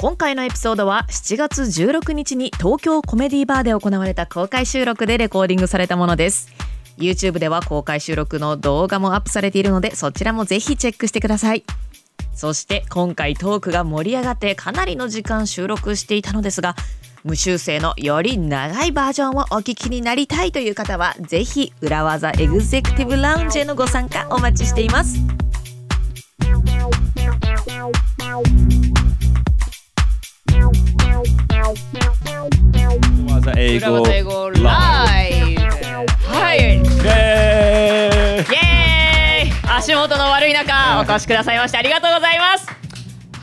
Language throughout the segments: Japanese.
今回のエピソードは7月16日に東京コメディバーで行われた公開収録でレコーディングされたものです。YouTube では公開収録の動画もアップされているのでそちらもぜひチェックしてください。そして今回トークが盛り上がってかなりの時間収録していたのですが無修正のより長いバージョンをお聞きになりたいという方はぜひ裏技エグゼクティブラウンジへのご参加お待ちしています。技英語ライブ。はいイエーイ。足元の悪い中お越しくださいましてありがとうございます。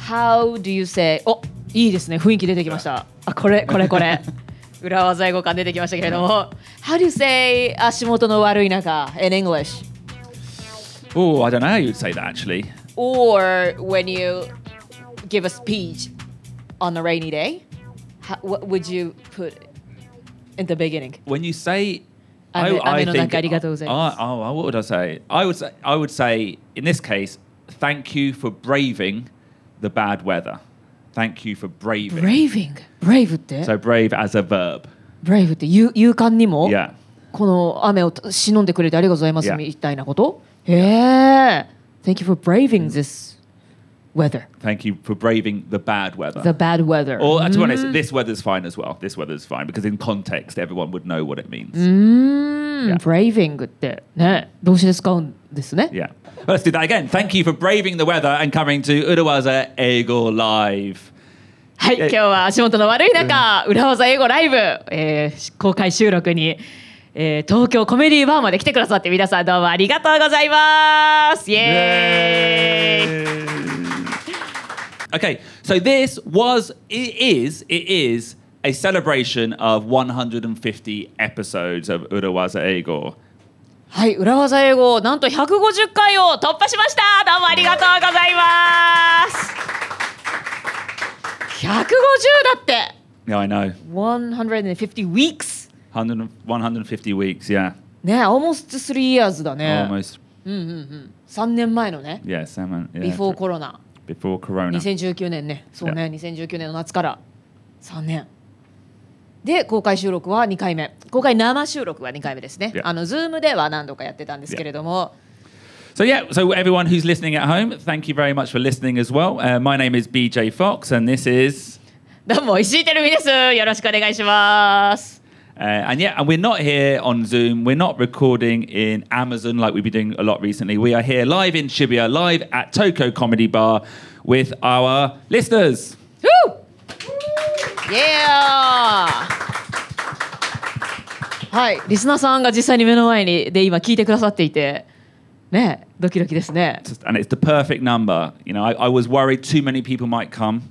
How do you say? おいいですね。雰囲気出てきました。あこれこれこれ。裏技英語感出てきましたけれども。How do you say? 足元の悪い中。In English. Oh, I don't know how you'd say that actually. or when you give a speech on a rainy day how, what would you put in the beginning When you say, 雨 I, I 雨の think, 中ありがとうございます Oh, oh, what would I say? I would say, I would say, in this case, thank you for braving the bad weather. Thank you for braving. Braving Brave って So brave as a verb. Brave って勇勇敢にも Yeah. この雨を忍んでくれてありがとうございます Yeah. みたいなことへえ Thank you for braving this weather Thank you for braving the bad weather. the bad weather or uh, to be honest, this weather's fine as well. This weather's fine because in context, everyone would know what it means. うーん Yeah. braving ってね動詞で使うんですね Yeah. Let's do that again. Thank you for braving the weather and coming to Urawaza Ego Live. はい今日は足元の悪い中裏技英語ライブ、えー公開収録に、えー東京コメディバーまで来てくださって皆さんどうもありがとうございますイエーイ Okay, so this was, it is, it is a celebration of 150 episodes of Urawaza Ego. はい、裏技英語なんと150回を突破しました。どうもありがとうございます。150だって。Yeah, I know. 150 weeks。100, 150 weeks, yeah. ね、almost three years だね。Almost. 3年前のね。Yeah, seven. Yeah, before コロナ。Before Corona. 2019年ね。そうね、2019年の夏から3年。で公開収録は2回目公開生収録は2回目ですね、Yeah. あの Zoom では何度かやってたんですけれども、So yeah, so everyone who's listening at home, thank you very much for listening as well. Uh, my name is BJ Fox, and this is, どうも石井てるみですよろしくお願いします。uh, and yeah, and we're not here on Zoom. We're not recording in Amazon like we've been doing a lot recently. We are here live in Shibuya, live at Toko Comedy Bar with our listeners. Woo! Yeah! はい、リスナーさんが実際に目の前にで今聞いてくださっていて、ね、ドキドキですね。 And it's the perfect number. You know, I, I was worried too many people might come.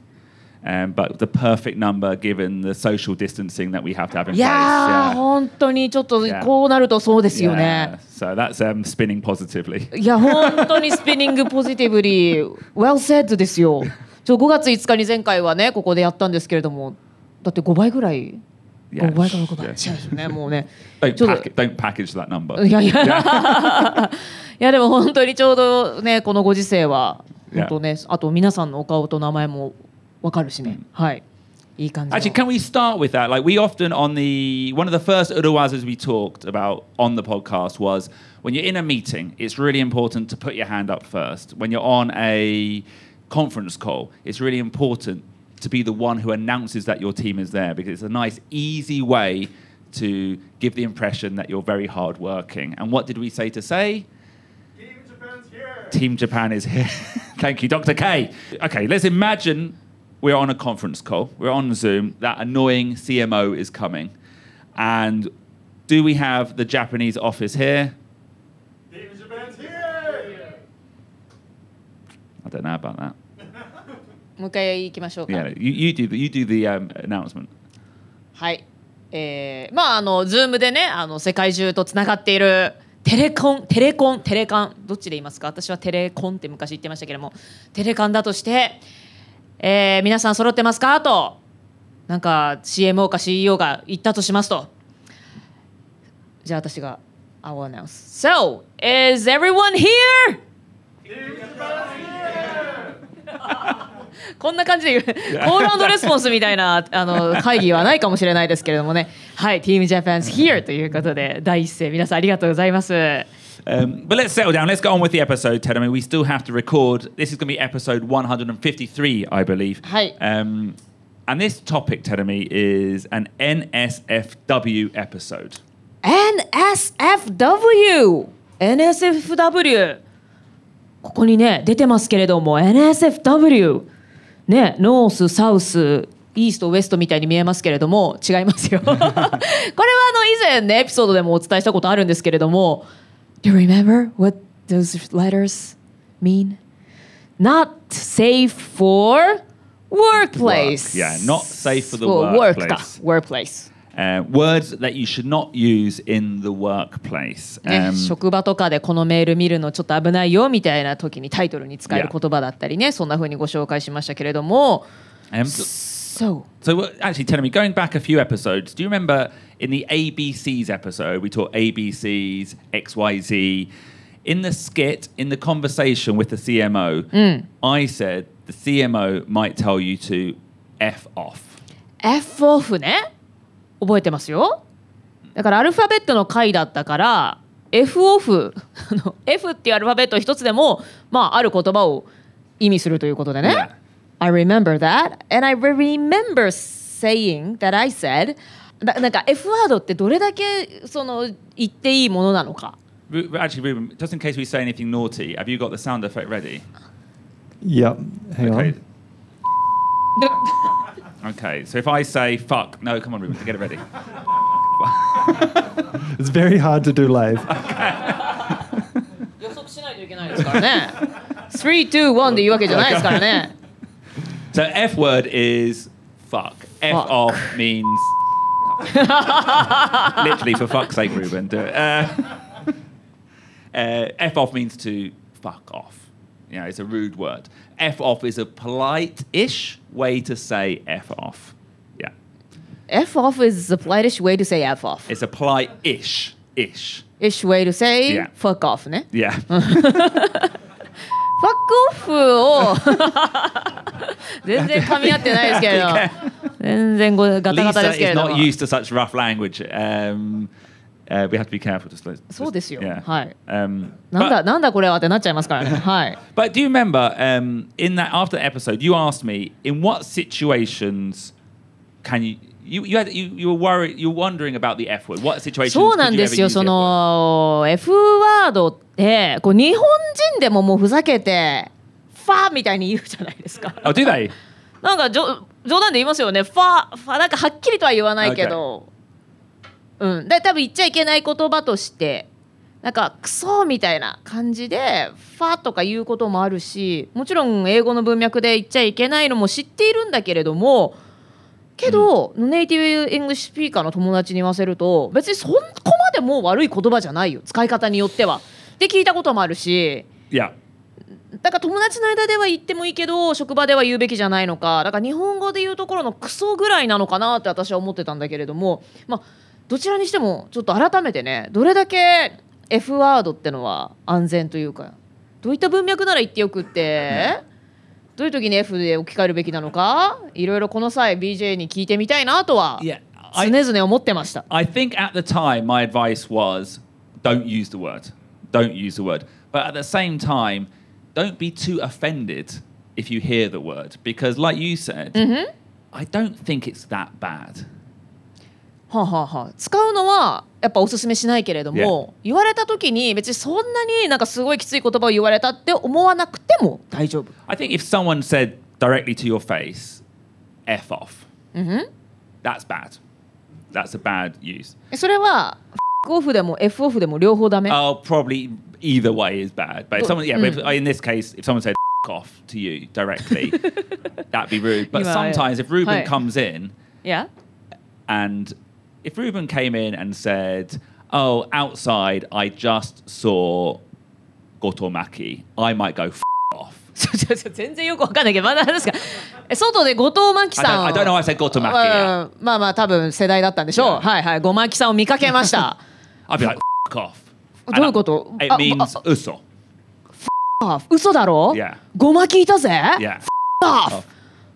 Um, but the perfect number given the social distancing that we have to have in いやー、place. 本当にちょっと Yeah. こうなるとそうですよ Yeah. ね。So that's um, spinning positively. いや、本当にスピニングポジティブリー、well said ですよ。ちょ5月5日に前回はね、ここでやったんですけれども、だって5倍ぐらい、Yeah. 5倍か6倍、Yeah. 違うんですよね、もうね。Don't, ちょっと pack, don't package that number. いやいや、いやでも本当にちょうどねこのご時世は Yeah. 本当ねあと皆さんのお顔と名前もわかるしね、はいいい感じの Actually, can we start with that? Like, we often on the one of the first Uruwazas we talked about on the podcast was when you're in a meeting, it's really important to put your hand up first. When you're on a conference call, it's really important to be the one who announces that your team is there because it's a nice, easy way to give the impression that you're very hardworking. And what did we say to say? Team Japan's here. Team Japan is here. Thank you, Dr. K. Okay, let's imagine we're on a conference call, we're on Zoom, that annoying CMO is coming. And do we have the Japanese office here? Team Japan's here. I don't know about that. もう一回行きましょうか Yeah, you, you do the, you do the um, announcement. はいえー、まああのズームでねあの世界中とつながっているテレコンテレコンテレカンどっちで言いますか私はテレコンって昔言ってましたけどもテレカンだとして、えー皆さん揃ってますか？と。なんか CMO か CEO が言ったとしますと。じゃあ私が I will announce. So is everyone here? こんな感じで言う。コールレスポンスみたいなあの会議はないかもしれないですけれどもね。はい Team Japan's here ということで第一声皆さんありがとうございます。Um, but let's settle down. Let's go on with the episode, Ted. I mean, we still have to record. This is going to be episode 153, I believe. Hi. Um, and this topic, Tedemi, is an NSFW episode. NSFW NSFW ここにね出てますけれども NSFW ねノースサウスイーストウエストみたいに見えますけれども違いますよこれはあの以前ねエピソードでもお伝えしたことあるんですけれども Do you remember what those letters mean? Not safe for workplace Work, yeah, not safe for the work か workplace. workplace Uh, words that you should not use in the workplace. ね Um, 職場とかでこのメール見るのちょっと危ないよみたいな時にタイトルに使える Yeah. 言葉だったりねそんな風にご紹介しましたけれども um, So So uh, actually, telling me going back a few episodes, do you remember in the ABCs episode we taught ABCs, XYZ? In the skit, in the conversation with the CMO, I said the CMO might tell you to f off. F オフね覚えてますよだからアルファベットの回だったから F オフあの F っていうアルファベット一つでもまあある言葉を意味するということでね Yeah. I remember that and I remember saying that I said だなんか F ワードってどれだけその言っていいものなのか Ru- Actually, Ruben, just in case we say anything naughty, have you got the sound effect ready? Yep. Hang Okay. on. Okay, so if I say fuck, no, come on, Ruben, get it ready. It's very hard to do live. 予測しないといけないですからね321で言うわけじゃないですからね So F word is fuck. F Fuck. off means literally for fuck's sake, Ruben. Do it. Uh, uh, F off means to fuck off. You know, it's a rude word. F off is a polite-ish way to say F off. Yeah, F off is the politest way to say F off it's a polite-ish ish. ish way to say Yeah. fuck off ね Yeah. ファックオフを全然噛み合ってないですけれど全然ごガタガタで Lisa すけ is れど not used to such rough language. Um, uh, we have to be careful. Just, just そうですよ Yeah. はい Um, なんだ but- なんだこれはってなっちゃいますからねはい But do you remember um, in that after the episode, you asked me in what situations can you you you had you, you were worried you were wondering about the F word. What situations? そうなんですよそ the F word? の F ワードってこう日本人でももうふざけてファーみたいに言うじゃないですか Oh, do they? なんかじょ冗談で言いますよねファファなんかはっきりとは言わないけど、うんで多分言っちゃいけない言葉としてなんかクソみたいな感じでファとか言うこともあるしもちろん英語の文脈で言っちゃいけないのも知っているんだけれどもけど、 native English speaker の友達に言わせると別にそこまでもう悪い言葉じゃないよ使い方によっては。って聞いたこともあるし Yeah. だから友達の間では言ってもいいけど職場では言うべきじゃないのかだから日本語で言うところのクソぐらいなのかなって私は思ってたんだけれどもまあどちらにしてもちょっと改めてねどれだけ F ワードってのは安全というかどういった文脈なら言ってよくってどういう時に F で置き換えるべきなのかいろいろこの際 BJ に聞いてみたいなとは Yeah. 常 I, 々思ってました。I think at the time my advice was don't use the word. Don't use the word. But at the same time, don't be too offended if you hear the word because like you said, I don't think it's that bad. はあはあはあ、使うのはやっぱおすすめしないけれども、言われた時に別にそんなになんかすごいきつい言葉を言われたって思わなくても大丈夫。I think if someone said directly to your face, F off, that's bad. That's a bad use. それは F オフでも F オフでも両方ダメ。Oh, probably either way is bad. But if someone, yeah, but if, in this case, if someone said off to you directly, that'd be rude. But yeah. sometimes if Ruben comes in いや and if Ruben came in and said, "Oh, outside, I just saw Gotomaki," I might go F- off. 全然よくわかんないけどまだ何ですかえ外で後藤真希 I さん don't, I don't know. I said Gotomaki. yeah. うんまあまあ多分世代だったんでしょう。Yeah. はいはいごまきさんを見かけました。I'd be like F- off. どういうこと I- It あ means あ uso. あ嘘だろ Yeah. ごまきいたぜ Yeah. off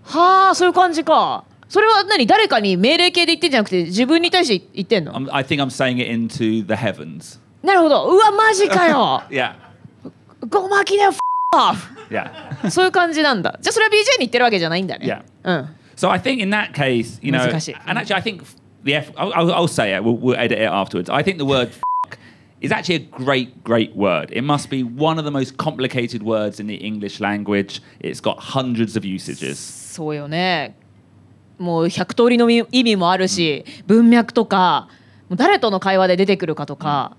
はあそういう感じかそれは何誰かに命令形で言ってんじゃなくて自分に対して言ってんの I'm, I think I'm saying it into the heavens. なるほどうわマジかよ Yeah. ごまきだよ off Yeah. そういう感じなんだじゃあそれは BJ に言ってるわけじゃないんだねうん So I think in that case, you know, 難しい。and actually I think the F, I'll, I'll, I'll say it, we'll, we'll edit it afterwards. I think the word fuck is actually a great, great word. It must be one of the most complicated words in the English language. It's got hundreds of usages. そうよねもう100通りの意味もあるし、文脈とか誰との会話で出てくるかとか、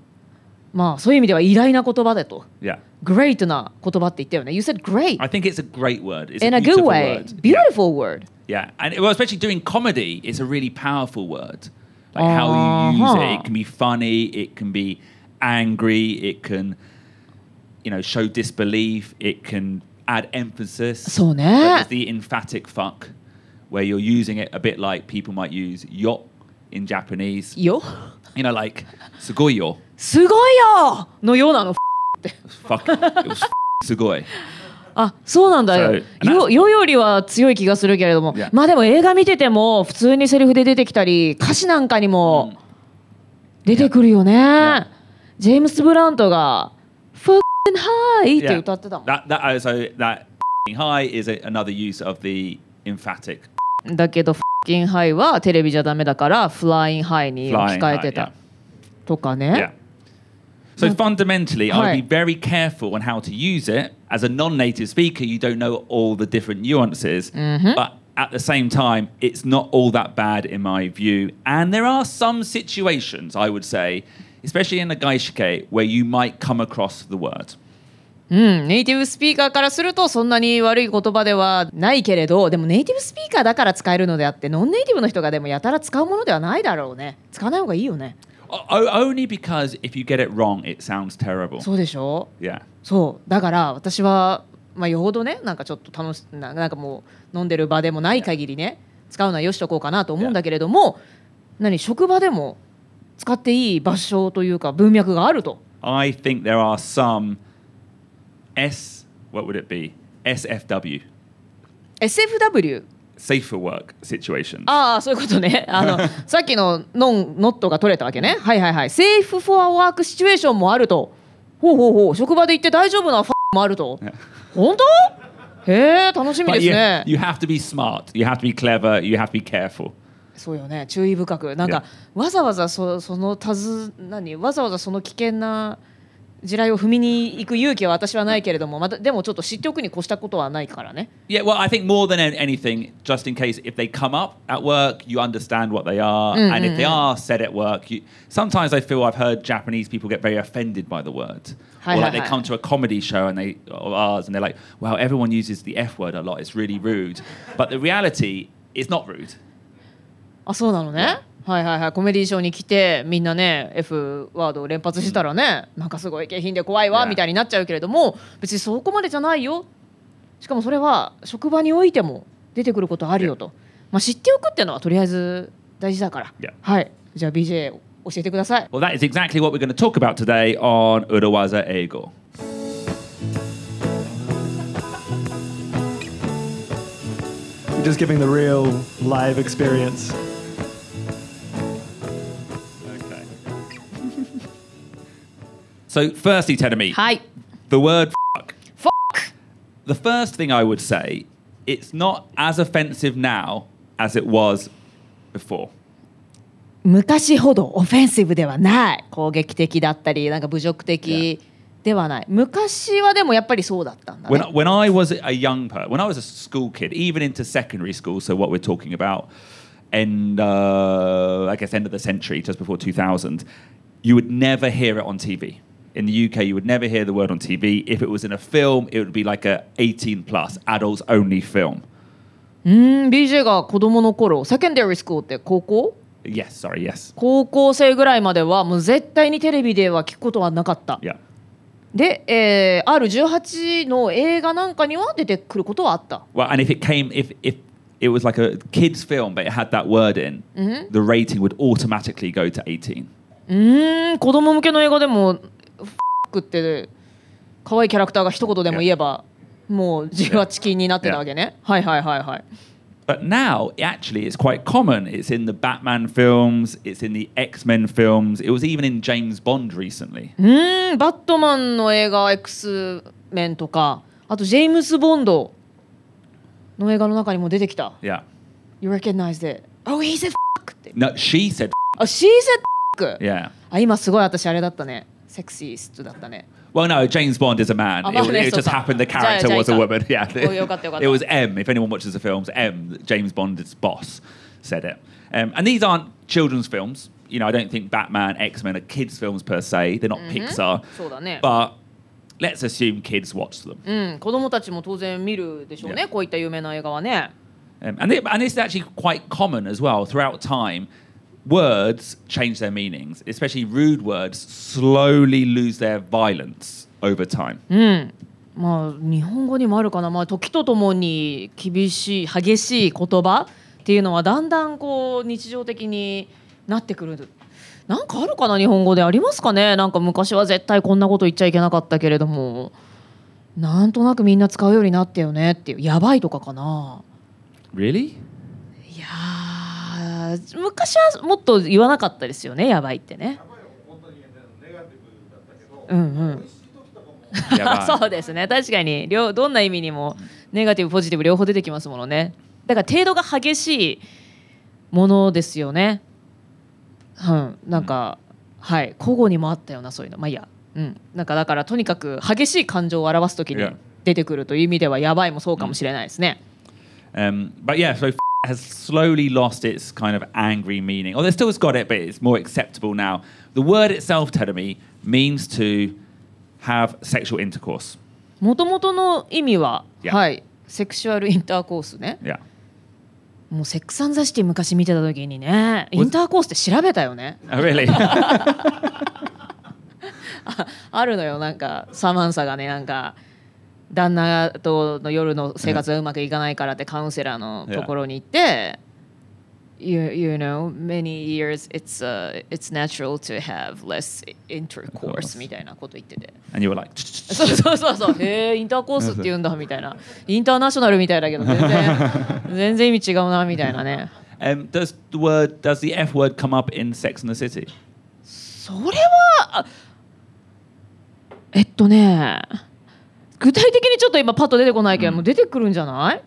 まあそういう意味では偉大な言葉だと Yeah. great な言葉って言ったよね You said great I think it's a great word. It's in a good way word. Yeah. beautiful word Yeah, and well, especially doing comedy, it's a really powerful word. Like how you use Uh-huh. it, it can be funny, it can be angry, it can, you know, show disbelief, it can add emphasis. そうね。Like there's the emphatic fuck, where you're using it a bit like people might use yo in Japanese. よ You know, like ごいよのようなの Fuck, it was sugoi. あそうなんだよよよよりは強い気がするけれども Yeah. まあでも映画見てても普通にセリフで出てきたり歌詞なんかにも出てくるよね、Yeah. ジェームス・ブラントが「Fucking High」って Yeah. 歌ってたもん That that uh, so that high is a, another use of the emphatic だけど「Fucking High」はテレビじゃダメだから「Flying High」に置き flying 換え high. てた Yeah. とか Yeah. ね So Well, fundamentally, I hi. would be very careful on how to use it. As a non-native speaker, you don't know all the different nuances, but at the same time, it's not all that bad in my view. And there are some situations, I would say, especially in a gaishike, where you might come across the word. うん、ネイティブスピーカーからするとそんなに悪い言葉ではないけれどでもネイティブスピーカーだから使えるのであってノンネイティブの人がでもやたら使うものではないだろうね。使わない方がいいよね。Only because if you get it wrong, it sounds terrible. そうでしょ？Yeah. そう。だから私は、まあ、よほどねなんかちょっと楽しななんかもう飲んでる場でもない限りね使うのはよしとこうかなと思うんだけれども何職場でも使っていい場所というか文脈があると。I think there are some S, what would it be? SFW, SFW safe for work situations. ああそういうことね。あの さっきの non not が取れたわけね。はいはいはい。 safe for work situation もあると。ほうほうほう。職場で言って大丈夫なフ ァもあると。本当？へえ楽しみです you, ね you have to be smart. You have to be clever. You have to be careful. そうよね。注意深く。なんかわざわざそそのたず何？わざわざその危険な地雷を踏みに行く勇気は私はないけれどもまたでもちょっと知っておくに越したことはないからね Yeah, well, I think more than an- anything, just in case if they come up at work, you understand what they are, and if they are said at work, you, sometimes I feel I've heard Japanese people get very offended by the word, or like they come to a comedy show and they of ours and they're like, "Well, everyone uses the F word a lot. It's really rude," but the reality is not rude. あそうなのねはいはいはいコメディーショーに来てみんなね F ワードを連発したらね、なんかすごい下品で怖いわ Yeah. みたいになっちゃうけれども別にそこまでじゃないよしかもそれは職場においても出てくることあるよと、まあ、知っておくっていうのはとりあえず大事だから、Yeah. はいじゃあ BJ 教えてください Well, that is exactly what we're going to talk about today on Urawaza. You're just giving the real live experience. so, firstly, Tedemi, はい the word fuck. Fuck The first thing I would say, it's not as offensive now as it was before. 昔ほどオフェンシブではない攻撃的だったりなんか侮辱的ではない昔はでもやっぱりそうだったんだね When, when I was a young person, when I was a school kid, even into secondary school, so what we're talking about, end, uh, I guess, end of the century, just before 2000, you would never hear it on TV. in the UK, you would never hear the word on TV. If it was in a film, it would be like a 18 plus adults only film. Mm, うん、BJ が子供の頃、secondary Yes, sorry, yes. 高校生ぐらいまではもう絶対にテレビでは聞くことはなかった。Yeah. で、えー、R18 の映画なんかには出てくることはあった。Well, and if it came, if, if it was like a kids film, but it had that word in, -hmm. the rating would automatically go to 18. Mm, うん、子供向けの映画でもク」って可愛いキャラクターが一言でも言えばもう18禁になってたわけね、はいはいはいはい But now, actually, it's quite common. It's in the Batman films, it's in the X Men films, it was even in James Bond recently. うーんバットマンの映画 X メンとかあとジェームス・ボンドの映画の中にも出てきた Yeah. You recognize it Oh he said fuck って No, she said, あ She said fuck yeah. あ今すごい私あれだったね セクシーストだったね Well, no, James Bond is a man. Oh, it, well, it so just far. happened the Jai- character was a Jaika. woman. Yeah. Oh, yokatta, yokatta. it was M. If anyone watches the films, M, James Bond's boss, said it. Um, and these aren't children's films. You know, I don't think Batman, X Men are kids' films per se. They're not Pixar. そうだね But let's assume kids watch them. うん子供たちも当然見るでしょうね Yeah. こういった有名な映画はね Um, and, it, and this is actually quite common as well throughout time. Words change their meanings, especially rude words slowly lose their violence over time. うん。まあ日本語にもあるかな、まあ、時とともに厳しい激しい言葉っていうのはだんだんこう日常的になってくる。なんかあるかな日本語でありますかね？なんか昔は絶対こんなこと言っちゃいけなかったけれども。なんとなくみんな使うようになったよねっていう。やばいとかかな。Really? いやー昔はもっと言わなかったですよねやばいってね。うんうん。Yeah. そうですね。確かに両どんな意味にもネガティブポジティブ両方出てきますものね。だから程度が激しいものですよね。うん。なんか、はい。交互にもあったようなそういうの。まあいいや。うん。なんかだからとにかく激しい感情を表す時に Yeah. 出てくるという意味ではやばいもそうかもしれないですね、Um, but yeah, so has slowly lost its kind of angry meaning. Or they still has got it, but it's more acceptable now. The word itself, Terumi, means to have sexual intercourse. もともとの意味は、Yeah. はいセクシュアルインターコースね Yeah. もうセックス・アンド・ザ・シティ昔見てた時にねインターコースって調べたよね Oh, really? あるのよなんかサマンサがねなんか旦那との夜の生活がうまくいかないからってカウンセラーのところに行って、you, you know many years it's,、uh, it's natural to have less intercourse みたいなこと言ってて and you were like, そうそうそうそうへえインターコースって言うんだみたいなインターナショナルみたいだけど全然全然意味違うなみたいなね um, does the word, does the F word come up in Sex and the City? それはあえっとね具体的にちょっと今パッと出てこないけど、もう出てくるんじゃない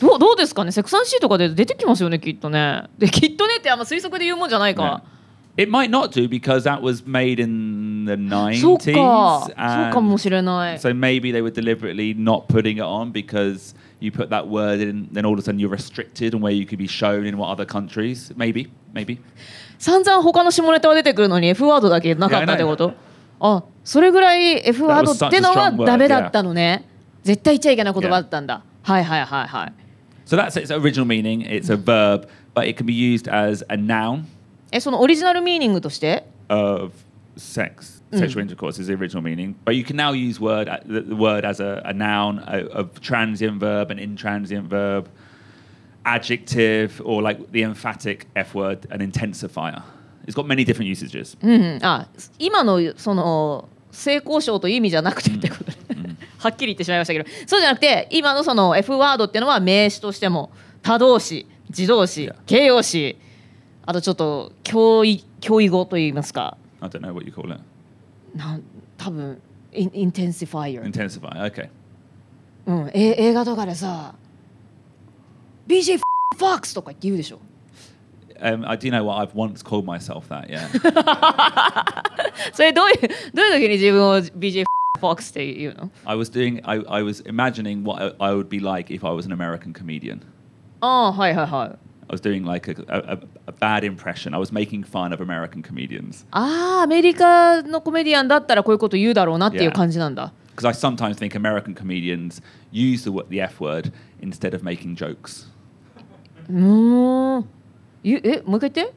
どうどうですかねセクサンシーとかで出てきますよねきっとねできっとねってあんま推測で言うもんじゃないか、It might not do because that was made in the そう 90s. かそうかも and しれない So maybe they were deliberately not putting it on because you put that word in, then all of a sudden you're restricted on where you could be shown in what other countries. Maybe, maybe. 散々他の下ネタは出てくるのに F ワードだけなかったってことあそれぐらい F ワードってのはダメだったのね絶対言っちゃいけない言葉だったんだ、はいはいはいはい So that's its original meaning. It's a verb, but it can be used as a noun えそのオリジナルミーニングとして of sex. Sexual intercourse is the original meaning, but you can now use word the, the word as a, a noun, a, a transient verb, an intransient verb, adjective, or like the emphatic F word, an intensifier. It's got many different usages. うんうん、あ今のその性交渉という意味じゃなくてってことね、はっきり言ってしまいましたけどそうじゃなくて今のその F ワードっていうのは名詞としても他動詞自動詞.形容詞あとちょっと教意教意語といいますか I don't know what you call it. なん多分インインテンシファイア、Intensifier. Okay. うん、え映画とかでさ BJ フォックスとか言って言うでしょ Um, I do know what I've once called myself that. Yeah. それどういうどういう時に自分を BJ フォックスって言うの I was doing. I, I was imagining what I, I would be like if I was an American comedian. ああはいはいはい I was doing like a, a, a, a bad impression. I was making fun of American comedians ああアメリカのコメディアンだったらこういうこと言うだろうなっていう Yeah. 感じなんだ because I sometimes think American comedians use the, wo- the F word instead of making jokes. うーん ゆえもう一回言って。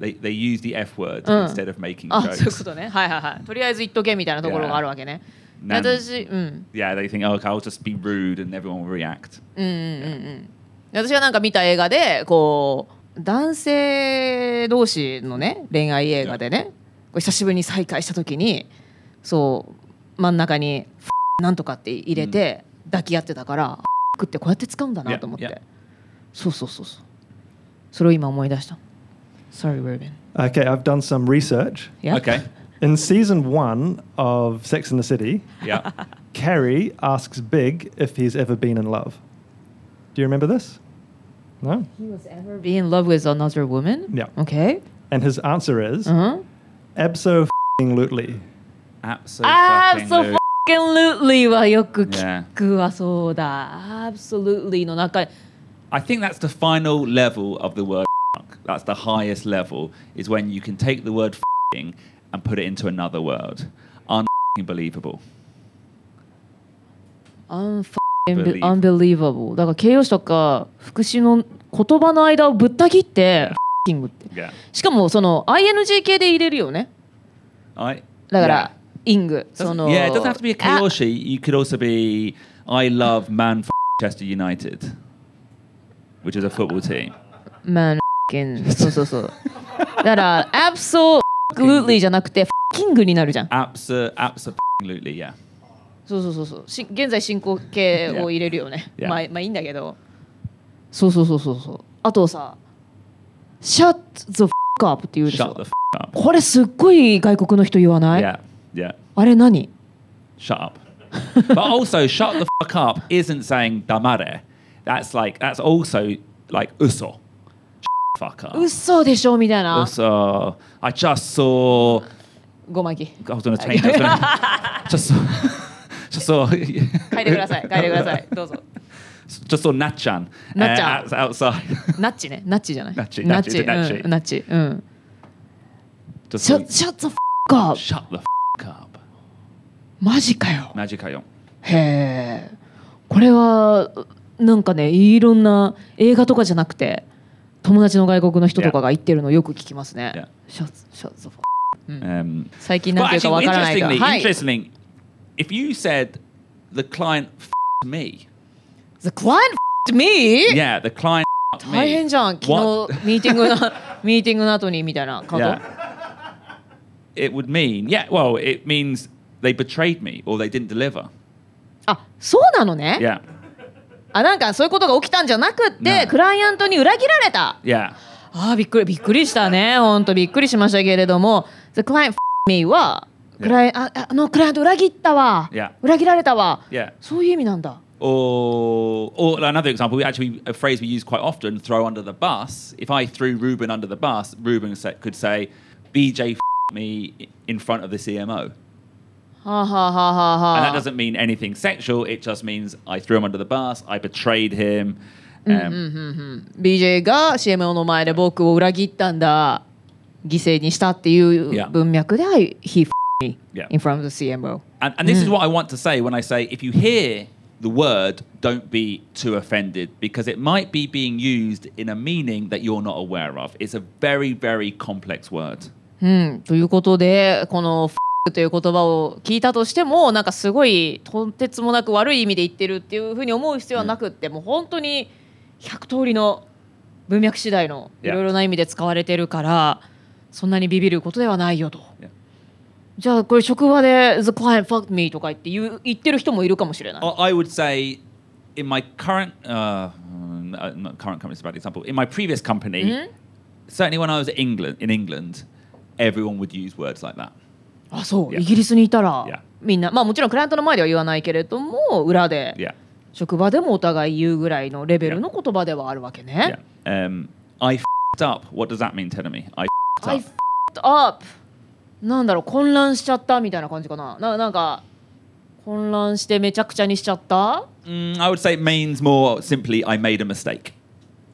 They, they use the F word Uh. instead of making あそういうこ jokes. とね。はいはいはい。とりあえず言っとけみたいなところがあるわけね。Nan- 私うん。Yeah, they think, oh, okay, I'll just be rude and everyone will react. うんうんうんうん。私がなんか見た映画でこう男性同士のね恋愛映画でねこう久しぶりに再会した時にそう真ん中に「なんとか」って入れて、抱き合ってたから「ってこうやって使うんだなと思って、yeah. そうそうそうそうそれを今思い出した Sorry Ruben Okay, I've done some research. Yeah? Okay. In season one of Sex and the City, Yeah. Carrie asks Big if he's ever been in love. Do you remember this? No? He was ever be in love with another woman? Yeah. Okay. And his answer is うん、 abso-lutely. Absolutely. Absolutely はよく聞 Yeah. くわそうだ Absolutely の中に I think that's the final level of the word. Fuck. That's the highest level. Is when you can take the word fucking and put it into another word. Unbelievable. Unfucking unbelievable だから形容詞とか副詞の言葉の間をぶった切って fucking って Yeah. しかもその ING 系で入れるよね I. だから、 Yeah. イング Doesn't- その yeah, it doesn't have to be a あ Kyoshi. You could also be I love Manchester United, Which is a football team. man fucking そうそうそうだから absolutely じゃなくて fucking になるじゃん Abso- absolutely, yeah. そうそうそうそうし現在進行形を入れるよね Yeah. まあまあいいんだけどそうそうそうそうそうあとさ shut the fuck up って言うでし Shut ょ the f- up. これすっごい外国の人言わない、Yeah, yeah. あれ何 Shut up. but also, shut the fuck up isn't saying damare. That's like that's also like uso. Shut the fuck up. 嘘でしょみたいな Uso. I just saw. ごまき I was gonna change. I was gonna, just saw. Just saw. 書いてください書いてくださいどうぞ just saw Natchan. Natchan. Uh, outs- outside. ナッチねナッチじゃないナッチナッチナッチうんナッチうん shut, shut the fuck up shut the fuck up. マジかよ Magic へえこれはなんかねいろんな映画とかじゃなくて友達の外国の人とかが言ってるのよく聞きますねャツシャツ Um, 最近なんていうかわからないが、はい。interestingly, if you said the client f***ed me, The client f***ed me? yeah, the client f***ed 大変 me. じゃん昨?日ミーティングのミーティングの後にみたいなカード Yeah. It would mean, yeah, well, it means they betrayed me or they didn't deliver. あそうなのね、Yeah, あなんかそういうことが起きたんじゃなくって、ねクライアントに裏切られた yeah, あーびっくりびっくりしたね本当びっくりしましたけれども The client me はクライあああのクライアント裏切ったわ、Yeah. 裏切られたわ yeah. そういう意味なんだ Or, or another example, we actually a phrase we use quite often: throw under the bus. If I threw Ruben under the bus, Ruben could say, "BJ me in front of the CMO," はあ、はあはあはあは and あ that doesn't mean anything sexual. It just means I threw him under the bus. I betrayed him. Um, BJ が CMO の前で僕を裏切ったんだ犠牲にしたっていう Yeah. 文脈で、はい、He f me Yeah. in front of the CMO And, and this is what I want to say when I say if you hear the word, don't be too offended because it might be being used in a meaning that you're not aware of. It's a very, very complex word. うん、ということでこの F という言葉を聞いたとしてもなんかすごいとてつもなく悪い意味で言ってるっていうふうに思う必要はなくって、もう本当に100通りの文脈次第のい.ろいろな意味で使われてるからそんなにビビることではないよと。じゃあこれ職場で「The client fucked me」とか言って言う言ってる人もいるかもしれない。I would say in my current, uh, mm, uh, not current company is a bad example. In my previous company, certainly when I was at England, in England, everyone would use words like that. あそう.イギリスにいたら.みんなまあもちろんクライアントの前では言わないけれども裏で.職場でもお互い言うぐらいのレベルの言葉ではあるわけね。Yeah. Um, I fed up. What does that mean, tell me? I fed up. f***ed なんだろう混乱しちゃったみたいな感じかなななんか混乱してめちゃくちゃにしちゃった Mm, I would say it means more simply I made a mistake.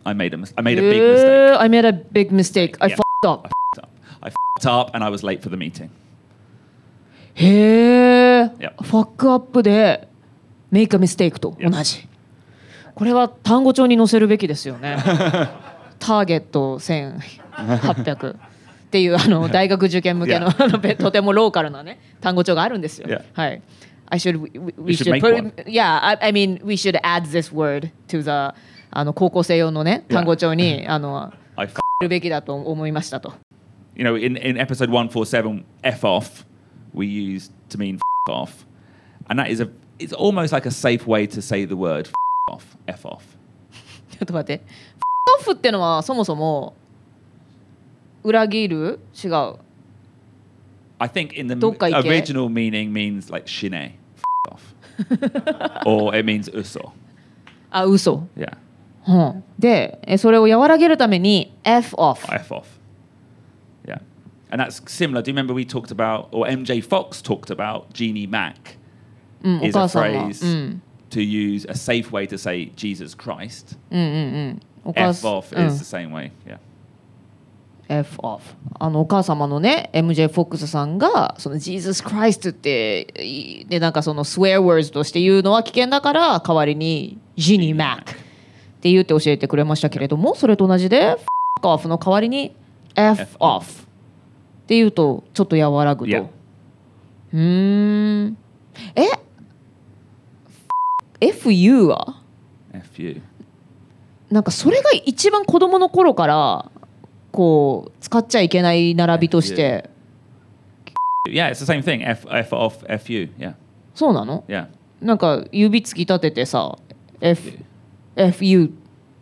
I made a, mis- I made a big え mistake. ー I made a big mistake I Yeah. fucked up I fed up. I fed up and I was late for the meeting. へえ Yeah. ファックアップで make a mistake と Yeah. 同じこれは単語帳に載せるべきですよねターゲット1800っていうあの大学受験向けの Yeah. あのべとてもローカルなね単語帳があるんですよ。Yeah. はい。I should we, we should should put yeah I, I mean we should add this word to the あの高校生用のね Yeah. 単語帳にあの I f- るべきだと思いましたと。you know, in, in episode 147, F off, we use to mean f off. And that is a, it's almost like a safe way to say the word f- off. F off. ちょっと待ってオフってのはそもそも裏切る違う I think in the どっか行け。 original meaning means like shine, f- off, or it means uso. あ嘘、 Yeah, うん、でえそれを和らげるために F off f off. And that's similar. Do you remember we talked about, or MJ Fox talked about Jeannie Mac is a phrase うん、to use a safe way to say Jesus Christ. F off うん is the same way. Yeah. F off あのお母様のね MJ フォックスさんがその Jesus Christ っていでなんかその swear words として言うのは危険だから代わりに Ginny Mac って言って教えてくれましたけれどもそれと同じで F off の代わりに F F off って言うとちょっと和らぐと Yeah. うーんえ？FU は？F you. なんかそれが一番子供の頃からこう使っちゃいけない並びとして、Yeah, it's the same thing. F F off F you. Yeah, そうなの？Yeah. なんか指突き立ててさ F FU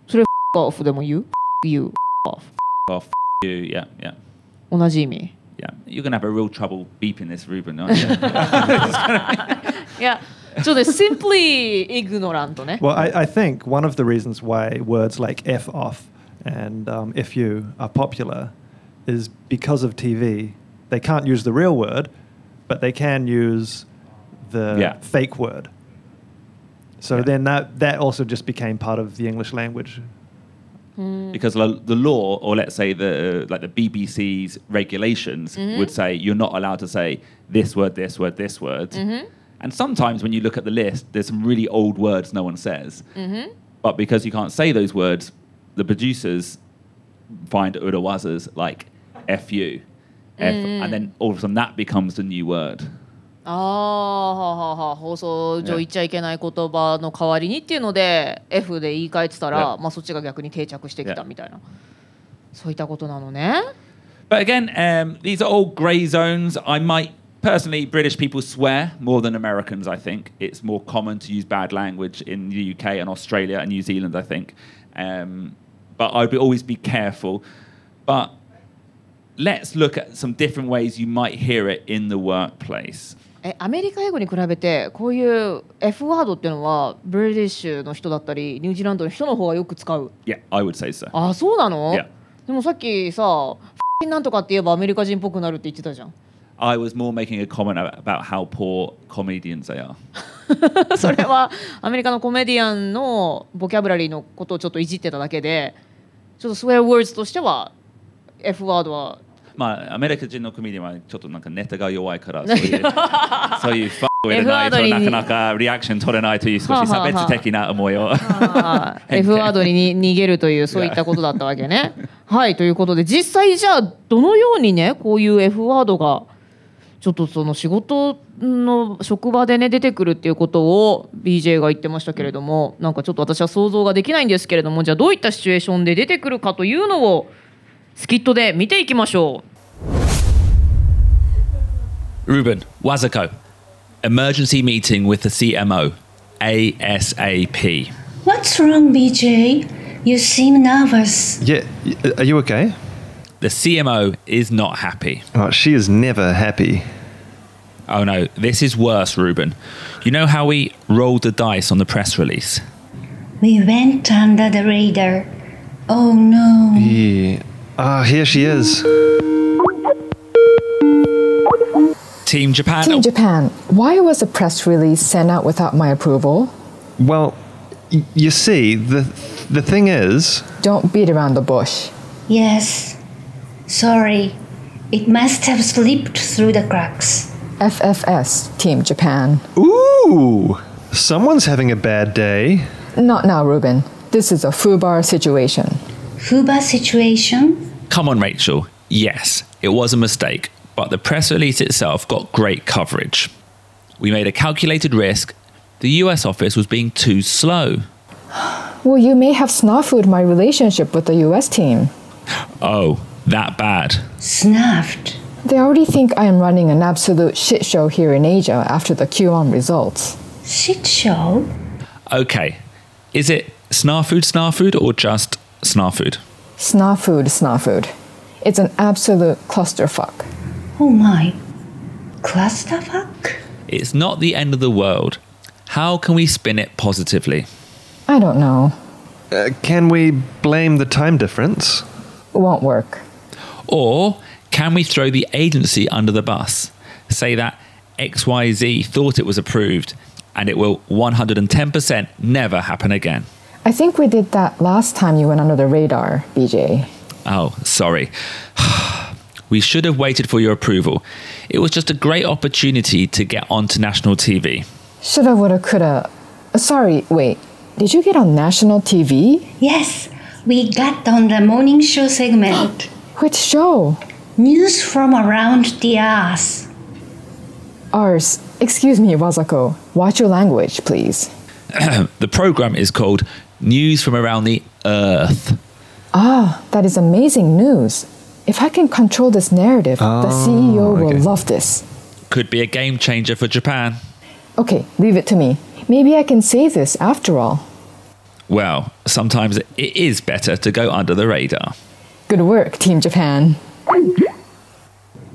それ off でも言う ?U off Off you. Yeah, yeah. 同じ意味？yeah, you're going to have a real trouble beeping this, Ruben, aren't you? yeah. So they're simply ignorant. Ne? Well, I, I think one of the reasons why words like F off and um, FU are popular is because of TV. They can't use the real word, but they can use the yeah. fake word. So yeah. then that, that also just became part of the English language. Mm. because the, the law, or let's say the uh, like the BBC's regulations, mm-hmm. would say you're not allowed to say this word, this word, this word. Mm-hmm. And sometimes when you look at the list, there's some really old words no one says. Mm-hmm. But because you can't say those words, the producers find urawazas like fu, F, and mm. then all of a sudden that becomes the new word. ああはあはあはあ放送上言っちゃいけない言葉の代わりにっていうので F で言い換えてたら.まあ、そっちが逆に定着してきた.みたいなそういったことなのね But again, um, these are all grey zones. I might personally, British people swear more than Americans. I think it's more common to use bad language in the UK and Australia and New Zealand. I think, um, but I'd be, always be careful. But let's look at some different ways you might hear it in the workplace. えアメリカ英語に比べてこういう F ワードっていうのはブリティッシュの人だったりニュージーランドの人の方がよく使う？Yeah, I would say so. あそうなの、Yeah. でもさっきさ「なんとかって言えばアメリカ人っぽくなるって言ってたじゃん I was more making a comment about, about how poor comedians they are. それはアメリカのコメディアンのボキャブラリーのことをちょっといじってただけでちょっとスウェアワーズとしては F ワードはまあ、アメリカ人のコメディはちょっとなんかネタが弱いから、そういう、そういうファないとなかなかリアクション取れないという少し差別的な思いを。F ワードに に逃げるというそういったことだったわけね。はいということで実際じゃあどのようにねこういう F ワードがちょっとその仕事の職場でね出てくるっていうことを BJ が言ってましたけれどもなんかちょっと私は想像ができないんですけれどもじゃあどういったシチュエーションで出てくるかというのをスキットで見ていきましょう。 Ruben, Wazako, emergency meeting with the CMO, ASAP. What's wrong, BJ? You seem nervous. Yeah, y- are you okay? The CMO is not happy. Oh, she is never happy. Oh no, this is worse, Ruben. You know how we rolled the dice on the press release? We went under the radar. Oh no. Yeah. Ah, here she is. Team Japan. Team Japan, why was a press release sent out without my approval? Well, y- you see, the the thing is, Don't beat around the bush. Yes. Sorry. It must have slipped through the cracks. FFS, Team Japan. ooh, someone's having a bad day. Not now, Ruben. This is a FUBAR situation. Fuba situation? Come on, Rachel. Yes, it was a mistake, but the press release itself got great coverage. We made a calculated risk. The US office was being too slow. Well, you may have snafu'd my relationship with the US team. Oh, that bad. Snuffed. They already think I am running an absolute shit show here in Asia after the Q1 results. Shit show? Okay. Is it snafood snafood or just snafood? Snafood, snafood. It's an absolute clusterfuck. Oh my. Clusterfuck? It's not the end of the world. How can we spin it positively? I don't know. Uh, can we blame the time difference? Won't work. Or can we throw the agency under the bus? Say that XYZ thought it was approved and it will 110% never happen again. I think we did that last time you went under the radar, BJ. Oh, sorry. we should have waited for your approval. It was just a great opportunity to get onto national TV. Shoulda, woulda, coulda. Uh, sorry, wait. Did you get on national TV? Yes, we got on the morning show segment. Which show? News from around the earth. Ours. Excuse me, Wazako. Watch your language, please. the program is called News from Around the Earth. Ah, that is amazing news. If I can control this narrative, the CEO will okay. love this. Could be a game changer for Japan. Okay, leave it to me. Maybe I can say this after all. Well, sometimes it is better to go under the radar. Good work, Team Japan.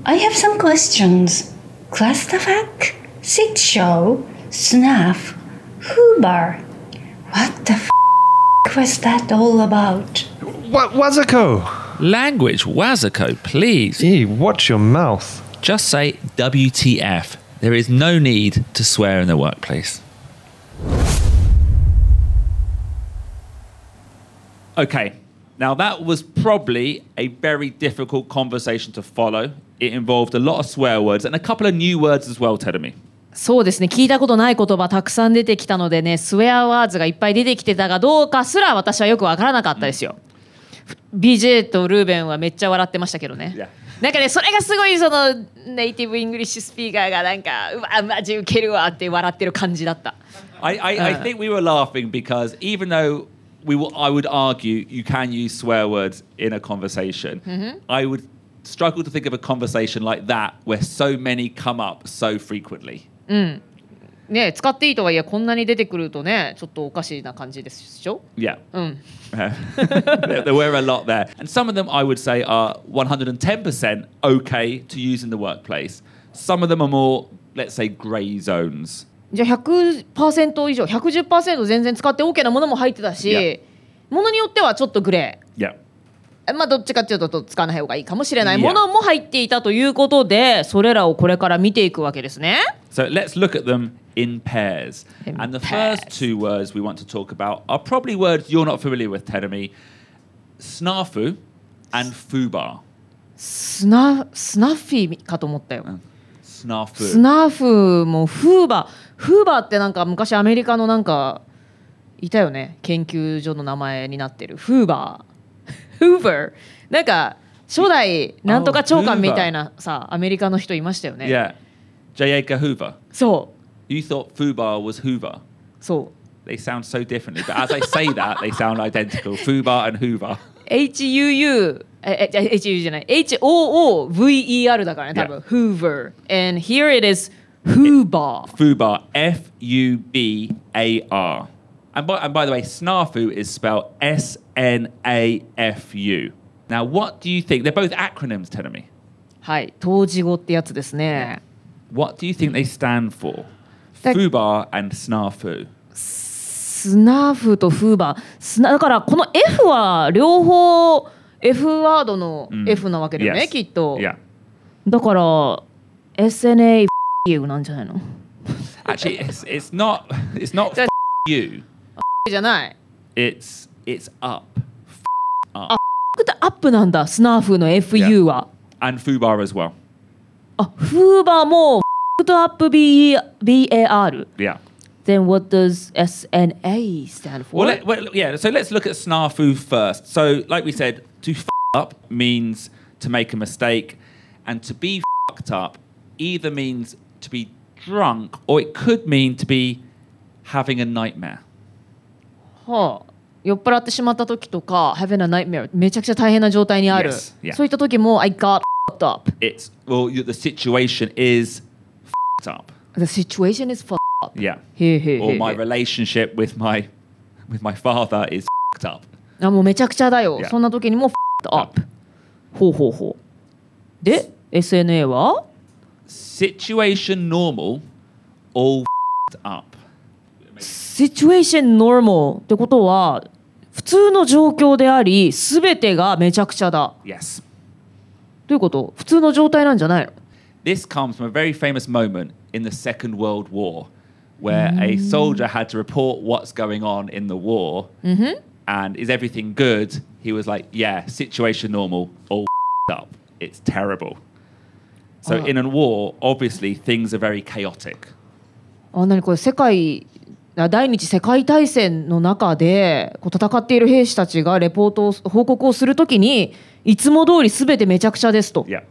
I have some questions. Clusterfuck? Shit show? Snuff? Hoover? What the f was that all about? What Wazako? Language, Wazako, please. Gee, watch your mouth. Just say WTF. There is no need to swear in the workplace. Okay, now that was probably a very difficult conversation to follow. It involved a lot of swear words and a couple of new words as well, Terumi. そうですね聞いたことない言葉たくさん出てきたのでねスウェアワーズがいっぱい出てきてたかどうかすら私はよくわからなかったですよ。BJ とルーベンはめっちゃ笑ってましたけどね。なんかねそれがすごいその native English speaker がなんかうわマジウケるわって笑ってる感じだった。I, I, I think we were laughing because even though we will, I would argue you can use swear words in a conversation, I would struggle to think of a conversation like that where so many come up so frequently. ね使っていいとはいえこんなに出てくるとねちょっとおかしいな感じでしょ Yeah. うん。there, there were a lot there. And some of them I would say are 110% okay to use in the workplace. Some of them are more, let's say, grey zones. じゃあ100%以上110%全然使って OK なものも入ってたし、Yeah. ものによってはちょっとグレ Yeah. ーまあどっちかっていうと使わない方がいいかもしれない.ものも入っていたということでそれらをこれから見ていくわけですね So let's look at them in pairs. In and the pairs. first two words we want to talk about are probably words you're not familiar with, Teremi. Snafu and fubar. スナスナッフィーかと思ったよ.スナフもフーバーフーバーってなんか昔アメリカのなんかいたよね研究所の名前になってるフーバーフーバーなんか初代なんとか長官みたいなさアメリカの人いましたよね yeah. J. Edgar Hoover. そう You thought fubar was Hoover. そう They sound so differently, but as I say that, they sound identical. Fubar and Hoover. HUU ええ HUU じゃない HOOVER だからね多分 Hoover and here it is Hoobar Fubar. F U B A R. And by, and by the way, snafu is spelled S N A F U. Now, what do you think? They're both acronyms, Tenemy. はい当時語ってやつですね What do you think they stand for? Fubar and snafu. スナフとフーバースナだからこの F は両方 F ワードの F なわけだよね.きっと.だから SNA なんじゃないの Actually, it's, it's not. It's not you. じゃない It's It's up. Up. F- up. あ、f- ってアップなんだ、スナーフの FU は。And FUBAR as well. あ、FUBAR も f- b b a r. Yeah. Then what does SNA stand for? Well, let, well, yeah, so let's look at snafu first. So, like we said, to f up means to make a mistake, and to be fucked up either means to be drunk or it could mean to be having a nightmare. Huh. 酔っ払ってしまった時とか having a nightmare めちゃくちゃ大変な状態にある、Yes, yeah. そういった時も I got fucked up It's well, the situation is fucked up. the situation is fucked up Yeah. へえへえへ Or え my relationship with my with my father is fed up. あもうめちゃくちゃだよ Yeah. そんな時にも up ほうほうほうで SNA は Situation normal, all up. situation normal ってことは普通の状況であり全てがめちゃくちゃだ Yes. どういうこと普通の状態なんじゃないの This comes from a very famous moment in the Second World War where a soldier had to report what's going on in the war and is everything good? He was like, Yeah, situation normal, all up. It's terrible. So Ah. in a war, obviously things are very chaotic. あ何これ世界あ第二次世界大戦の中でこう戦っている兵士たちがレポートを報告をするときにいつも通り全てめちゃくちゃですと Yeah.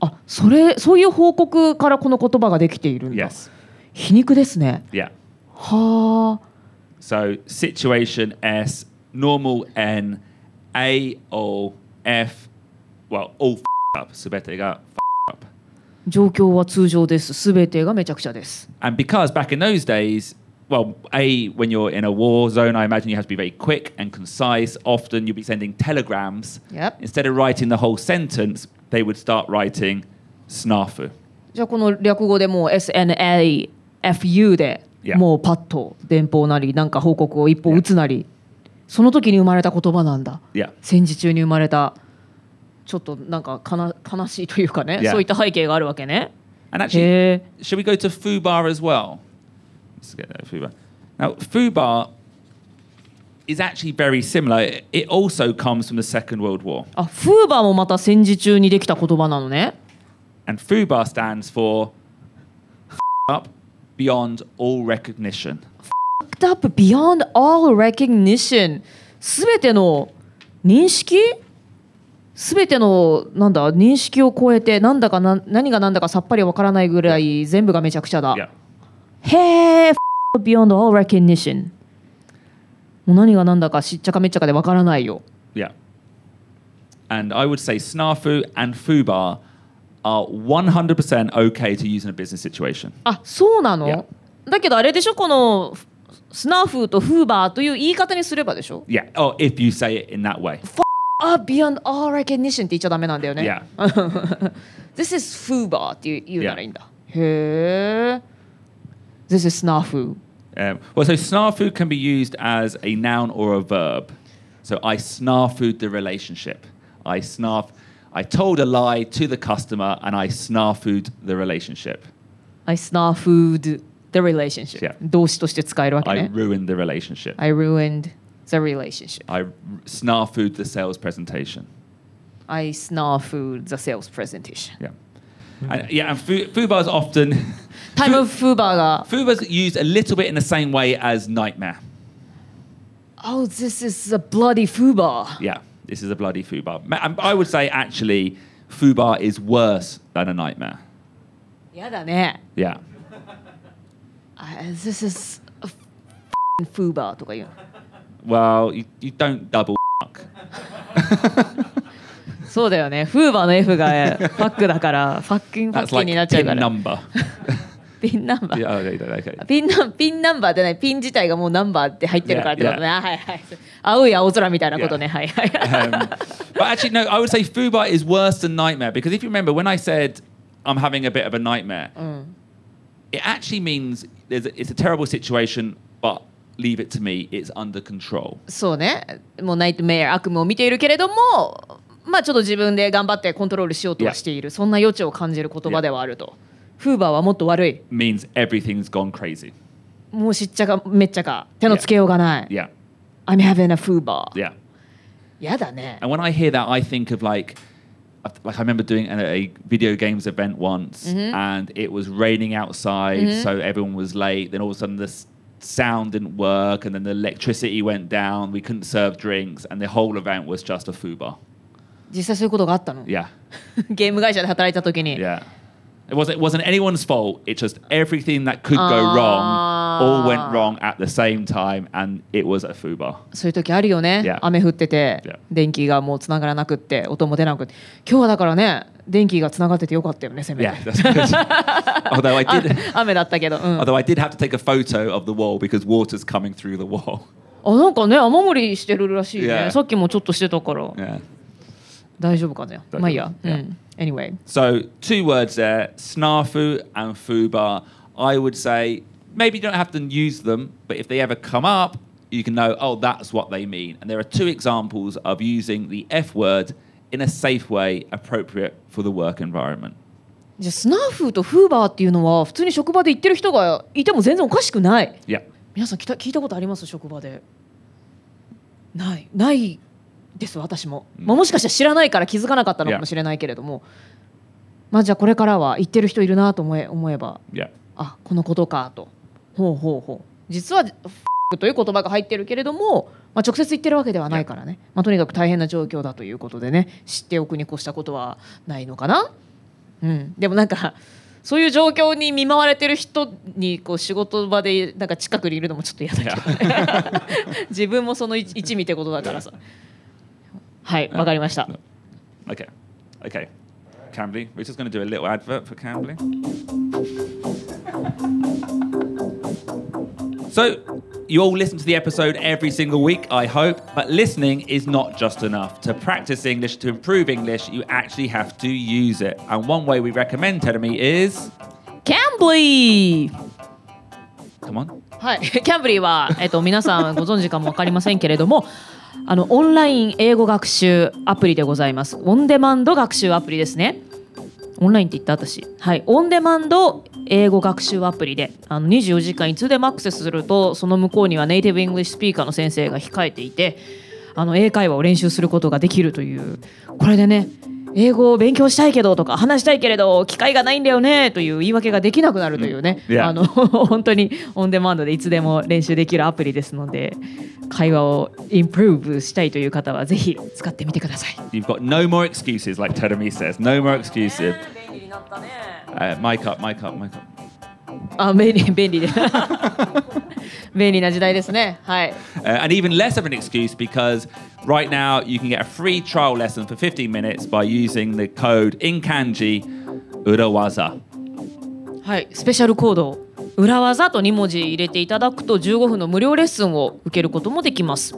あそれそういう報告からこの言葉ができているんだ Yes. 皮肉ですね Yeah. はあ So situation S, normal N, A O F, well, all up. 全てが up. 状況は通常です全てがめちゃくちゃです And because back in those days, well, A, when you're in a war zone, I imagine you have to be very quick and concise. Often you'll be sending telegrams. Yep. Instead of writing the whole sentence, they would start writing snafu. じゃあこの略語でもう SNAFU で Yeah. もうパッと電報なりなんか報告を一歩打つなりその時に生まれた言葉なんだ Yeah. 戦時中に生まれたちょっとなんかかな悲しいというかね Yeah. そういった背景があるわけね And actually, should we go to Fubar as well? Let's get there, Fubar. Now, Fubar is actually very similar. It- It also comes from the Second World War. あフーバーもまた戦時中にできた言葉なのね And Fubar stands for up beyond all recognition. Fucked up beyond all recognition すべての認識すべてのなんだ認識を超えてなんだかな何が何だかさっぱりわからないぐらい全部がめちゃくちゃだ Yeah. へえ beyond all recognition もう何が何だかしっちゃかめっちゃかでわからないよ Yeah. And I would say Snafu and Fubar are 100% okay to use in a business situation. あそうなの Yeah. だけどあれでしょこのスナーフーとフーバーという言い方にすればでしょ Yeah. Oh, if you say it in that way. あ beyond all recognition って言っちゃダメなんだよね Yeah. This is フーバーって言う言うならいいんだ、へえ This is スナーフ Um, well, so snafu can be used as a noun or a verb. So I snafu'd the relationship. I snarf. I told a lie to the customer and I snafu'd the relationship. I snafu'd the relationship、 Yeah. 動詞として使えるわけ I ね ruined the relationship. I ruined the relationship I r- snafu'd the sales presentation. I snafu'd the sales presentation Yeah. And, yeah, and fubar is often type of fubar. Fubar's used a little bit in the same way as nightmare. Oh, this is a bloody fubar. Yeah, this is a bloody fubar. Um, I would say actually, fubar is worse than a nightmare. Yeah, that man. Yeah. Uh, this is a f- fubar. Well, you, you don't double. そうだよねフーバーの F がファックだからファッキンファッキンになっちゃうから.ピンナンバー.ピンナンピンナンバーじゃないピン自体がもうナンバーって入ってるからってことね、はいはい青い青空みたいなことね、はいはい Um, but actually, no, I would say fubar is worse than nightmare because if you remember when I said I'm having a bit of a nightmare, it actually means there's a, it's a terrible situation, but leave it to me, it's under control. そうねもうナイトメア悪夢を見ているけれどもまあちょっと自分で頑張ってコントロールしようとはしている、そんな余地を感じる言葉ではあると、フーバーはもっと悪い means everything's gone crazy. もうしっちゃかめっちゃか手のつけようがない、Yeah, I'm having a フーバー yeah. やだね And when I hear that, I think of like, like I remember doing a, a video games event once, and it was raining outside, so everyone was late. Then all of a sudden, the s- sound didn't work, and then the electricity went down. We couldn't serve drinks, and the whole event was just a fubar. 実際そういうことがあったの Yeah, ゲーム会社で働いた時に yeah. It wasn't. It wasn't anyone's fault. It's just everything that could go wrong all went wrong at the same time, and it was a fuba. そういう時あるよね、Yeah. 雨降ってて、Yeah. 電気がもうつながらなくって音も出なくって今日はだからね電気がつながっててよかったよねせめて Yeah, that's good. although I あ did, 雨だったけど、うん、although I did have to take a photo of the wall because water's coming through the wall. あなんかね雨漏りしてるらしいね、Yeah. さっきもちょっとしてたから、Yeah. 大丈夫かね大丈夫まあいいや、う Yeah. ん、anyway So two words there: snafu and fuba. I would say maybe you don't have to use them, but if they ever come up, you can know, oh, that's what they mean. And there are two examples of using the F word in a safe way, appropriate for the work environment. じゃあスナーフとフーバーっていうのは普通に職場で言ってる人がいても全然おかしくない Yeah. 皆さん聞いた聞いたことあります職場でないないです私も、うん。まあ、もしかしたら知らないから気づかなかったのかもしれないけれども、まあじゃあこれからは言ってる人いるなと思え思えば。Yeah. あこのことかと。ほうほうほう。実はという言葉が入ってるけれども、まあ、直接言ってるわけではないからね、まあ、とにかく大変な状況だということでね。知っておくに越したことはないのかな、うん、でもなんかそういう状況に見舞われてる人にこう仕事場でなんか近くにいるのもちょっと嫌だけど、ね、自分もその一一味ってことだからさはいわかりました Okay. Okay. Cambly. We're just going to do a little advert for Cambly. So, you all listen to the episode every single week, I hope, but listening is not just enough. To practice English, to improve English, you actually have to use it. And one way we recommend Tedemi is. キャンブリー Come on. はい、キャンブリーは、えっと、皆さんご存知かも分かりませんけれども あのオンライン英語学習アプリでございます。オンデマンド学習アプリですね。オンラインって言った私。はい。オンデマンド英語学習アプリであの24時間いつでもアクセスするとその向こうには native English speaker の先生が控えていてあの英会話を練習することができるという。これでね英語を勉強したいけどとか話したいけれど機会がないんだよねという言い訳ができなくなるというね、うん.あの 本当にオンデマンドでいつでも練習できるアプリですので会話をインプルーブしたいという方はぜひ使ってみてください。You've got no more excuses, like Tedemi says. No more excuses. 便利になったね。Uh, mic up, mic up, mic up. あ便利便利で 便利な時代ですね。はい。Uh, and even less of an excuse because right now you can get a free trial lesson for 15 minutes by using the code in kanji urawaza. はい、スペシャルコード裏技と2文字入れていただくと15分の無料レッスンを受けることもできます。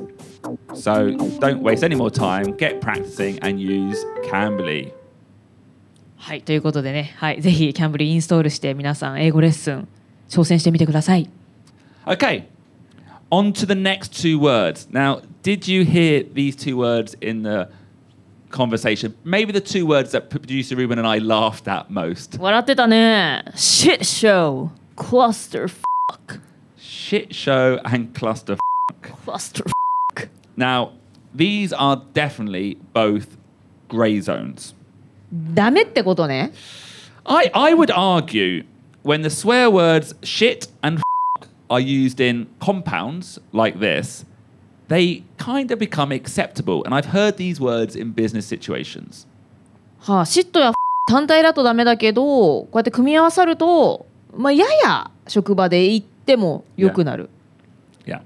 So don't waste any more time, get practicing and use Cambly. はい、ということでね、はい、ぜひキャンブリーインストールして皆さん英語レッスン挑戦してみてください。Okay, on to the next two words. Now, did you hear these two words in the conversation? Maybe the two words that producer Ruben and I laughed at most. 笑ってたね。shit show, cluster fuck, Shit show and cluster. cluster Now, these are definitely both grey zones. ダメってことね。 I, I would argue when the swear words shit and f- are used in compounds like this, they kind of become acceptable. And I've heard these words in business situations. はあ、シットや単体だとダメだけど、こうやって組み合わさると、まあやや職場で言っても良くなる。 Yeah.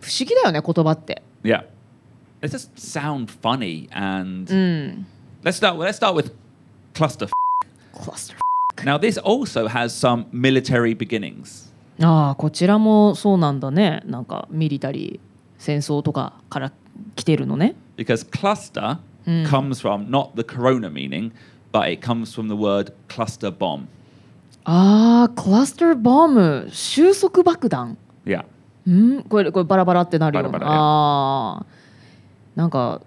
不思議だよね言葉って。 Yeah. They just sound funny. And うん。 let's start, let's start with cluster. f- cluster Now, this also has some military beginnings. ああこちらもそうなんだねなんかミリタリー戦争とかから来てるのね Because cluster comes from not the corona meaning, but it comes from the word cluster bomb. ああクラスターボム収束爆弾 Yeah. うんこれこれバラバラってなるよバラバラああなんか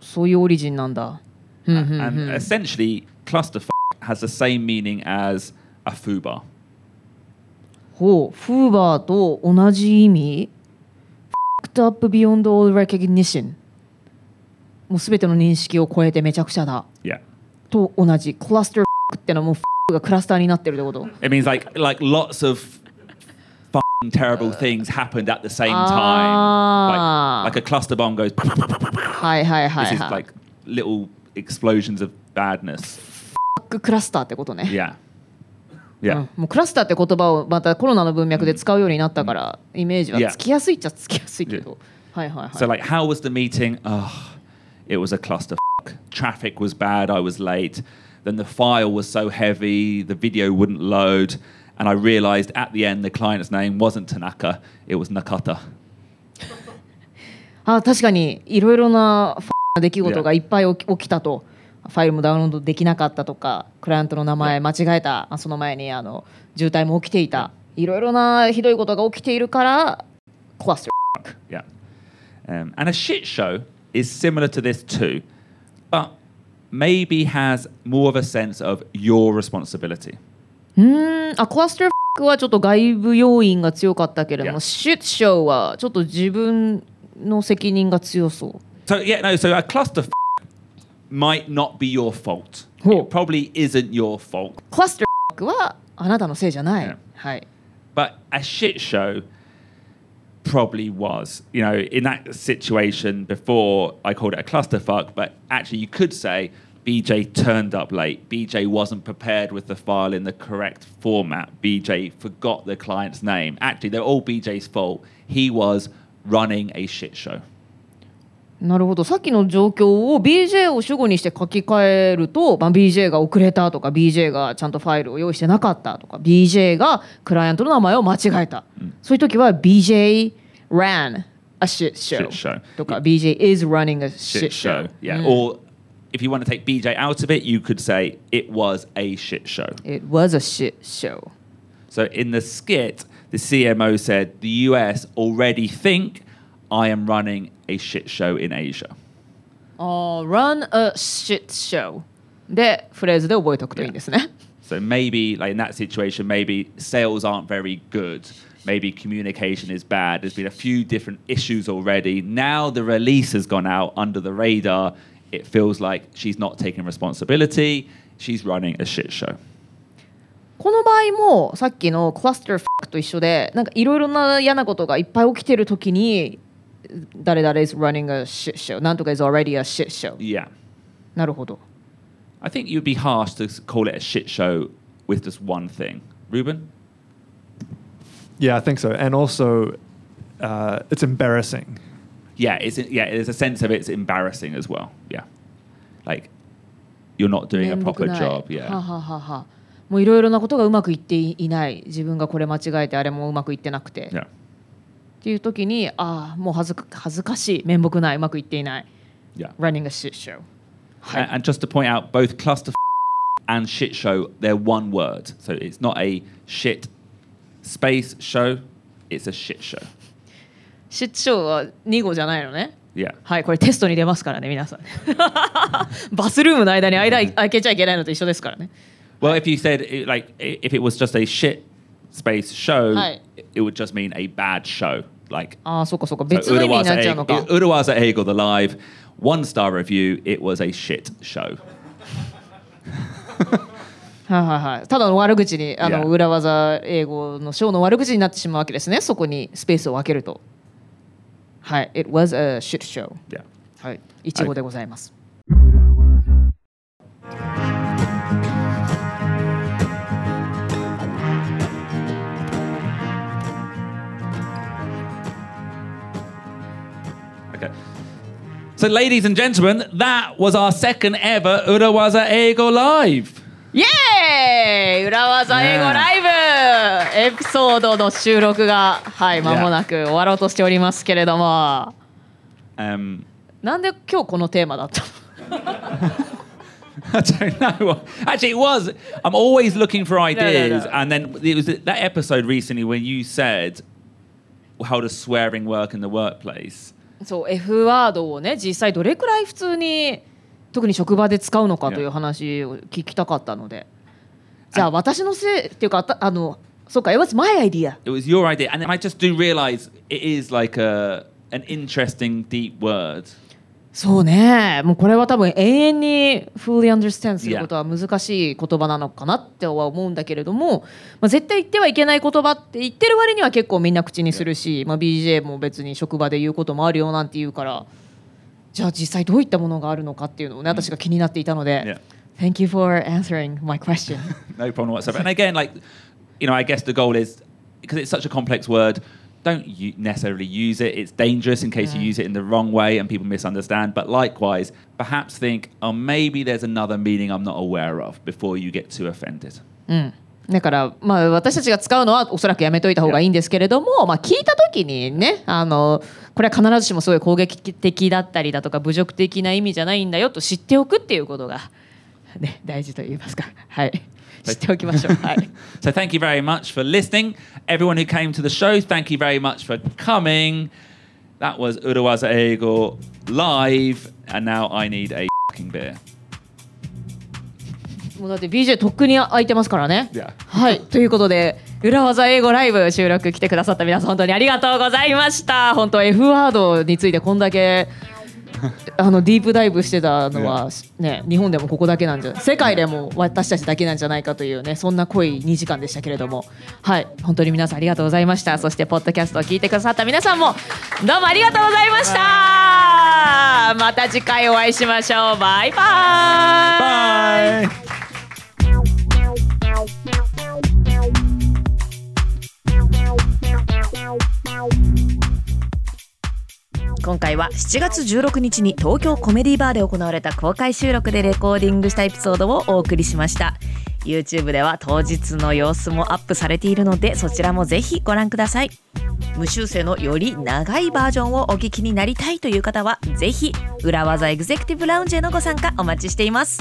そういうオリジンなんだ And essentially, cluster has the same meaning as a fubar. ほうフーバーと同じ意味 Fucked up beyond all recognition もうすべての認識を超えてめちゃくちゃだ Yeah. と同じクラスターってのはもうがクラスターになってるってこと It means like like lots of terrible things happened at the same time. Ah. Like, like a cluster bomb goes. はいはいは This い is はい。like little explosions of badness. クラスターってことね。Yeah. Yeah. うんもうクラスターって言葉をまたコロナの文脈で使うようになったから、イメージは.つきやすいっちゃつきやすいけど、はいはいはい。So, like, how was the meeting? Oh, it was a cluster. Traffic was bad. I was late. Then the file was so heavy, the video wouldn't load. And I realized at the end the client's name wasn't Tanaka, it was Nakata. あ確かにいろいろな出来事がいっぱい起き起きたと。ファイルもダウンロードできなかったとかクライアントの名前間違えた。あその前にあの渋滞も起きていた。いろいろなひどいことが起きているからクラスター Yeah. Um, and a shit show is similar to this too, but maybe has more of a sense of your responsibility. うーん。あクラスターはちょっと外部要因が強かったけれどもョーはちょっと自分の責任が強そう。So yeah, no. So a cluster might not be your fault. Oh. It probably isn't your fault. クラスターはあなたのせいじゃない、 Yeah. はい But a shit show probably was. You know, in that situation before, I called it a clusterfuck, but actually, you could say BJ turned up late. BJ wasn't prepared with the file in the correct format. BJ forgot the client's name. Actually, they're all BJ's fault. He was running a shit show. なるほどさっきの状況を BJ を主語にして書き換えると、まあ、BJ が遅れたとか BJ がちゃんとファイルを用意してなかったとか BJ がクライアントの名前を間違えた、そういう時は BJ ran a shit show, Shit show. とか BJ is running a shit, Shit show. show Yeah. Or if you want to take BJ out of it, you could say it was a shit show. It was a shit show So in the skit, the CMO said the US already think I am running a shit show in Asia. あー run a shit show でフレーズで覚えておくといいんですね、 So maybe like in that situation, maybe sales aren't very good. Maybe communication is bad. There's been a few different issues already. Now the release has gone out under the radar. It feels like she's not taking responsibility. She's running a shit show. この場合もさっきのクラスターファクと一緒でなんかいろいろな嫌なことがいっぱい起きてる時に 誰々 is running a shit show なんとか is already a shit show Yeah. なるほど I think you'd be harsh to call it a shit show with just one thing. Ruben? Yeah, I think so. And also, uh, it's embarrassing. Yeah, it's yeah. There's a sense of it's embarrassing as well. Yeah, like you're not doing a proper ない job. は Yeah, はははもういろいろなことがうまくいっていない自分がこれ間違えてあれもうまくいってなくて、yeah, っていう時にああもう恥ずか恥ずかしい面目ないうまくいっていない yeah. running a shit show And, and just to point out, both cluster and shit show they're one word, so it's not a shit space show. It's a shit show. シットショーは2語じゃないのね Yeah. はいこれテストに出ますからね皆さんバスルームの間に間開けちゃいけないのと一緒ですからね Well, if you said it, like if it was just a shit space show, Hi. it- it would just mean a bad show. Like ああそっかそっか別の意味になっちゃうのか Urawaza Eagle the live one star review. It was a shit show. はいはいはいただの悪口にあの Yeah. 裏技英語のショーの悪口になってしまうわけですねそこにスペースを分けるとはい It was a shit show Yeah. はいいちごでございます、Okay. So, ladies and gentlemen, that was our second ever Urawaza Ego Live. イエーイ裏技英語ライブエピソードの収録がはい間もなく終わろうとしておりますけれども Um, なんで今日このテーマだったの I don't know. Actually, it was. I'm always looking for no, ideas, no. and then it was that episode recently when you said, "How does swearing work in the workplace?" そう F ワードをね実際どれくらい普通に特に職場で使うのかという話を聞きたかったのでじゃあ私のせいっていうかあのそうか It was my idea It was your idea, and I just do realize it is like a an interesting, deep word. そうねもうこれは多分永遠に fully understand することは難しい言葉なのかなっては思うんだけれども、まあ、絶対言ってはいけない言葉って言ってる割には結構みんな口にするし、まあ、BJ も別に職場で言うこともあるよなんて言うからじゃあ実際どういったものがあるのかっていうのをね私が気になっていたので、Thank you for answering my question. no problem whatsoever. And again, like, you know, I guess the goal is because it's such a complex word. Don't necessarily use it. It's dangerous in case you use it in the wrong way and people misunderstand. But likewise, perhaps think, oh, maybe there's another meaning I'm not aware of before you get too offended. だから、まあ、私たちが使うのはおそらくやめといた方がいいんですけれども、まあ、聞いた時にねあのこれは必ずしもすごい攻撃的だったりだとか侮辱的な意味じゃないんだよと知っておくっていうことが、ね、大事と言いますか、はい、知っておきましょう。はい So thank you very much for listening. Everyone who came to the show, thank you very much for coming. That was Urawaza Eigo live, and now I need a fucking beer. もうだって BJ とっくに空いてますからね。Yeah. はいということで裏技英語ライブ収録来てくださった皆さん本当にありがとうございました本当 F ワードについてこんだけあのディープダイブしてたのは、ね、日本でもここだけなんじゃ世界でも私たちだけなんじゃないかというねそんな濃い2時間でしたけれども。はい。本当に皆さんありがとうございました。そしてポッドキャストを聞いてくださった皆さんもどうもありがとうございました。また次回お会いしましょう。バイバイ。Bye. 今回は7月16日に東京コメディバーで行われた公開収録でレコーディングしたエピソードをお送りしました。YouTube では当日の様子もアップされているのでそちらもぜひご覧ください。無修正のより長いバージョンをお聞きになりたいという方はぜひ裏技エグゼクティブラウンジへのご参加お待ちしています。